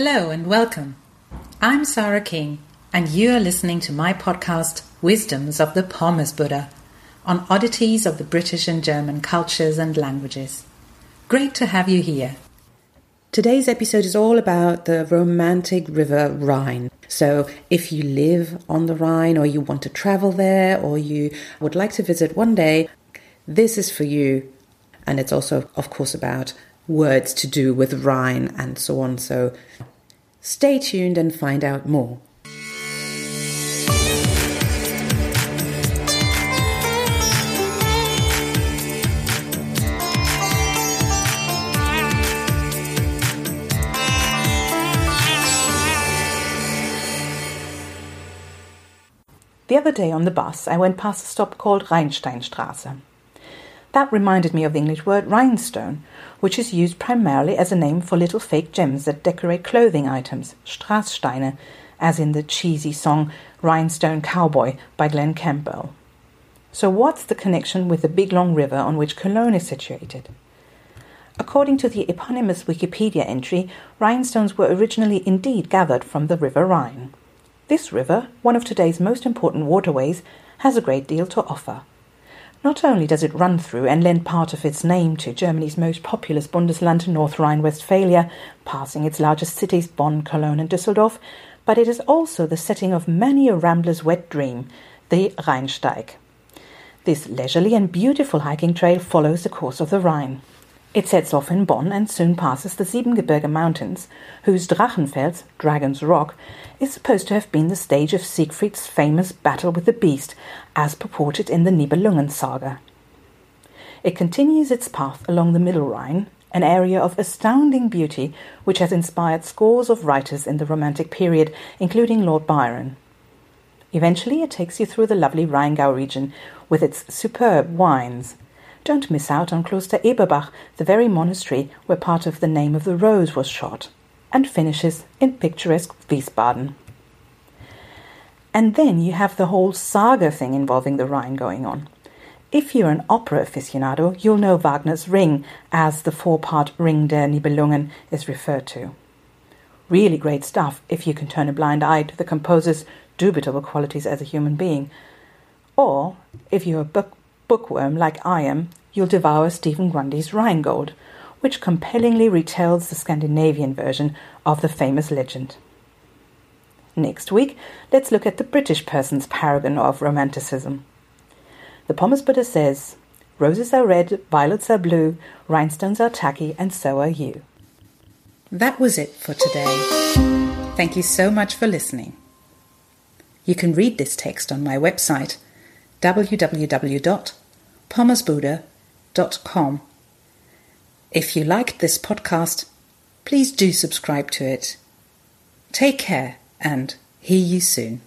Hello and welcome. I'm Sarah King, and you are listening to my podcast, Wisdoms of the Pommes Buddha, on oddities of the British and German cultures and languages. Great to have you here. Today's episode is all about the romantic river Rhine. So, if you live on the Rhine, or you want to travel there, or you would like to visit one day, this is for you. And it's also, of course, about words to do with Rhine and so on. So stay tuned and find out more. The other day on the bus, I went past a stop called Rheinsteinstraße. That reminded me of the English word rhinestone, which is used primarily as a name for little fake gems that decorate clothing items, Strasssteine, as in the cheesy song Rhinestone Cowboy by Glen Campbell. So, what's the connection with the big long river on which Cologne is situated? According to the eponymous Wikipedia entry, rhinestones were originally indeed gathered from the River Rhine. This river, one of today's most important waterways, has a great deal to offer. Not only does it run through and lend part of its name to Germany's most populous Bundesland, North Rhine Westphalia, passing its largest cities, Bonn, Cologne, and Düsseldorf, but it is also the setting of many a rambler's wet dream, the Rheinsteig. This leisurely and beautiful hiking trail follows the course of the Rhine. It sets off in Bonn and soon passes the Siebengebirge Mountains, whose Drachenfels, Dragon's Rock, is supposed to have been the stage of Siegfried's famous battle with the beast, as purported in the Nibelungen saga. It continues its path along the Middle Rhine, an area of astounding beauty which has inspired scores of writers in the Romantic period, including Lord Byron. Eventually, it takes you through the lovely Rheingau region with its superb wines don't miss out on Kloster Eberbach, the very monastery where part of the Name of the Rose was shot, and finishes in picturesque Wiesbaden. And then you have the whole saga thing involving the Rhine going on. If you're an opera aficionado, you'll know Wagner's Ring, as the four part Ring der Nibelungen is referred to. Really great stuff if you can turn a blind eye to the composer's dubitable qualities as a human being. Or, if you're a book bookworm like I am, you'll devour Stephen Grundy's Rheingold, which compellingly retells the Scandinavian version of the famous legend. Next week, let's look at the British person's paragon of romanticism. The Pommes Buddha says, Roses are red, violets are blue, rhinestones are tacky, and so are you. That was it for today. Thank you so much for listening. You can read this text on my website www.pommesbuddha.com. If you liked this podcast, please do subscribe to it. Take care and hear you soon.